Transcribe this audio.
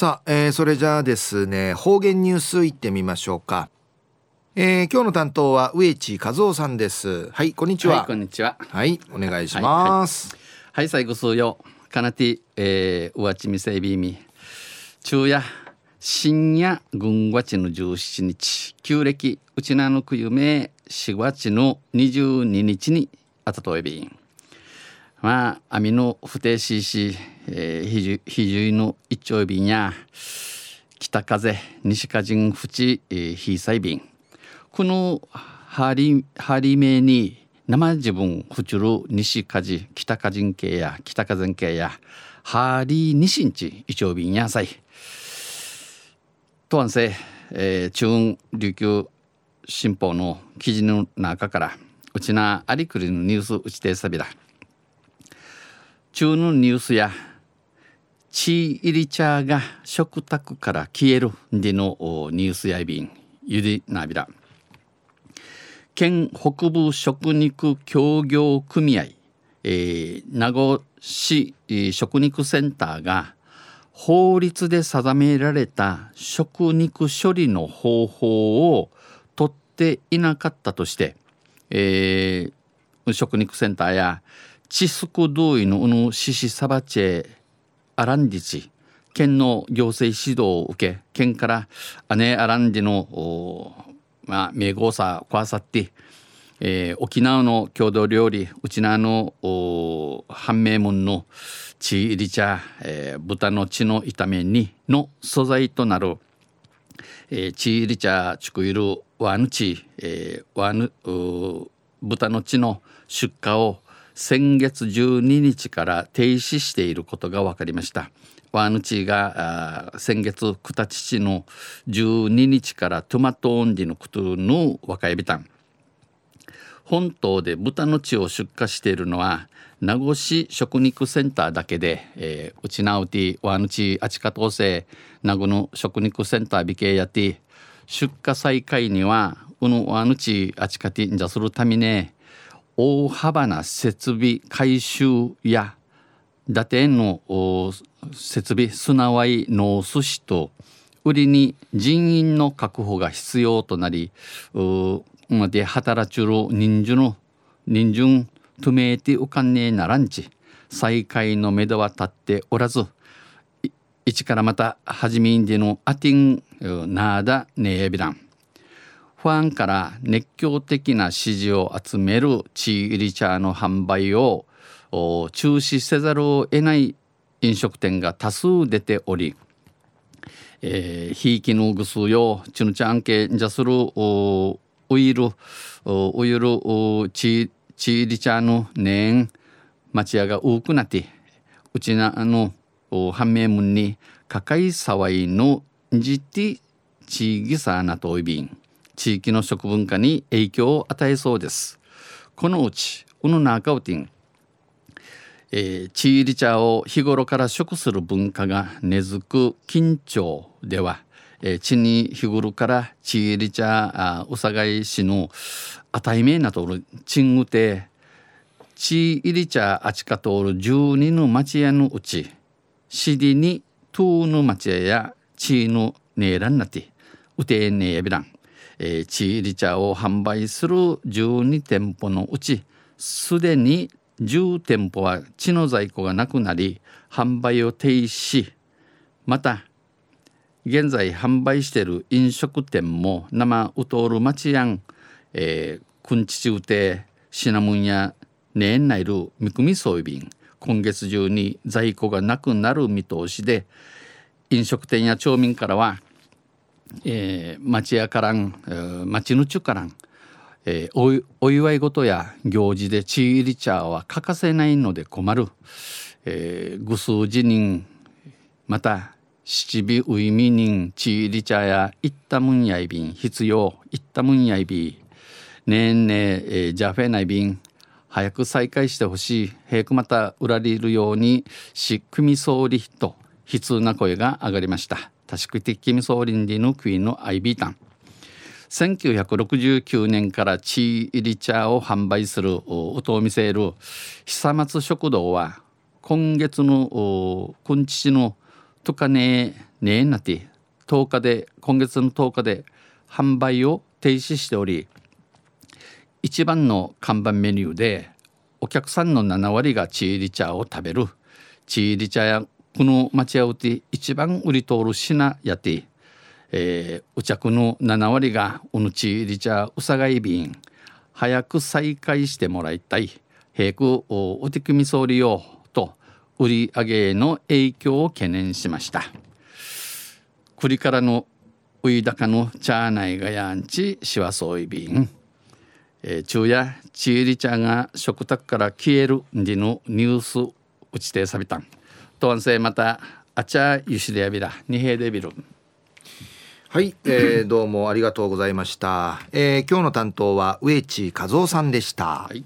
さあ、えー、それじゃあですね方言ニュースいってみましょうか。えー、今日の担当は植地和夫さんです。はいこんにちは、はい、こんにちは。はいお願いします、はい、はい、最後数曜かなてえー、うわちみせいびみ昼夜深夜軍月の17日。旧暦うちなのくゆめ4月の22日にあたとえびんまあ網の不定しいし、えー、ひじゅいの一丁便や北風西風ふち、えー、ひいさい便このハリハリメに生自分ふちる西風北風系や北風系やハリ西んち一丁便やさい。とわんせ、えー、中琉球新報の記事の中からうちなありくりのニュースうちてさびら。中のニュースやチーイリチャーが食卓から消えるでのニュースやいびんゆでなびら。県北部食肉協業組合、えー、名護市食肉センターが法律で定められた食肉処理の方法を取っていなかったとして、えー、食肉センターや知識同意のうぬししさばちえアランディチ県の行政指導を受け県から姉アランディのまあ名号さこわさって、えー、沖縄の郷土料理うちなの判明門のチーリチャ、えー、豚の血の炒めにの素材となる、えー、チーリチャチクイルワヌチ、えー、ワヌ豚の血の出荷を先月12日から停止していることが分かりました。ワーヌチーが先月クタチチの12日からトマトオンディのクトゥの若エビタン本島で豚の血を出荷しているのは名護市食肉センターだけで、えー、うちなうてワーヌチーあちかとうせ名護の食肉センター美形やって出荷再開にはうぬワーヌチーあちかてんじゃするためね大幅な設備改修や打点の設備すなわい農寿司と売りに人員の確保が必要となりまで働ちゅる人数の人数とめいてうかねえならんち再開のめどは立っておらず一からまた始めんでのあてんなだねえびらん。ファンから熱狂的な支持を集めるチーリチャーの販売を中止せざるを得ない飲食店が多数出ており、えー、ひいきのぐすよチヌチャンケンジャスルウイルウイルチーリチャーの年町屋が多くなってうちなあの判明門にかかいさわいのじてちぎさなといびん。地域の食文化に影響を与えそうです。このうちウヌナーカウティン、えー、チーリチャーを日頃から食する文化が根付く緊張では、えー、地に日頃からチーリチャーうさがいしのあたいめなとるチングテチーリチャーあちかとる12の町屋のうちシディにトゥーの町屋やチーのネーランナティウテーネーヤビランえー、チーリ茶を販売する12店舗のうちすでに10店舗は血の在庫がなくなり販売を停止しまた現在販売している飲食店も生うとおる町やん、えー、くんちちうてシナモンや年内るみくみそうびん今月中に在庫がなくなる見通しで飲食店や町民からはえー、町屋からん、町の中からん、えー、お祝い事や行事でチーリ茶は欠かせないので困る、えー、ぐすうじ人また七尾ウイミ人チーリ茶やいったむんやいびん必要いったむんやいびねんねえー、ジャフェナイビン早く再開してほしい早くまた売られるようにしっくみ総理と悲痛な声が上がりました。タシクテキミソーリンディのクイーンのアイビータン。1969年からチーリチャーを販売する音を見せる久松食堂は今月の今日のとかねねえなって10日で今月の10日で販売を停止しており一番の看板メニューでお客さんの7割がチーリ茶を食べる。チーリ茶やこの町屋うて一番売り通る品やて、えー、お着の7割がおぬチーリ茶うさがい便早く再開してもらいたい。平くお手組み総理よと売り上げへの影響を懸念しました。栗からのウイダカのチャーナイがやんちしわそういびん、えー、昼夜ちいりちゃんが食卓から消えるんでのニュース打ちてさびたん。とんせまたあちゃゆしでやびら二平でびるはい、えー、どうもありがとうございました、えー、今日の担当は植地和夫さんでした、はい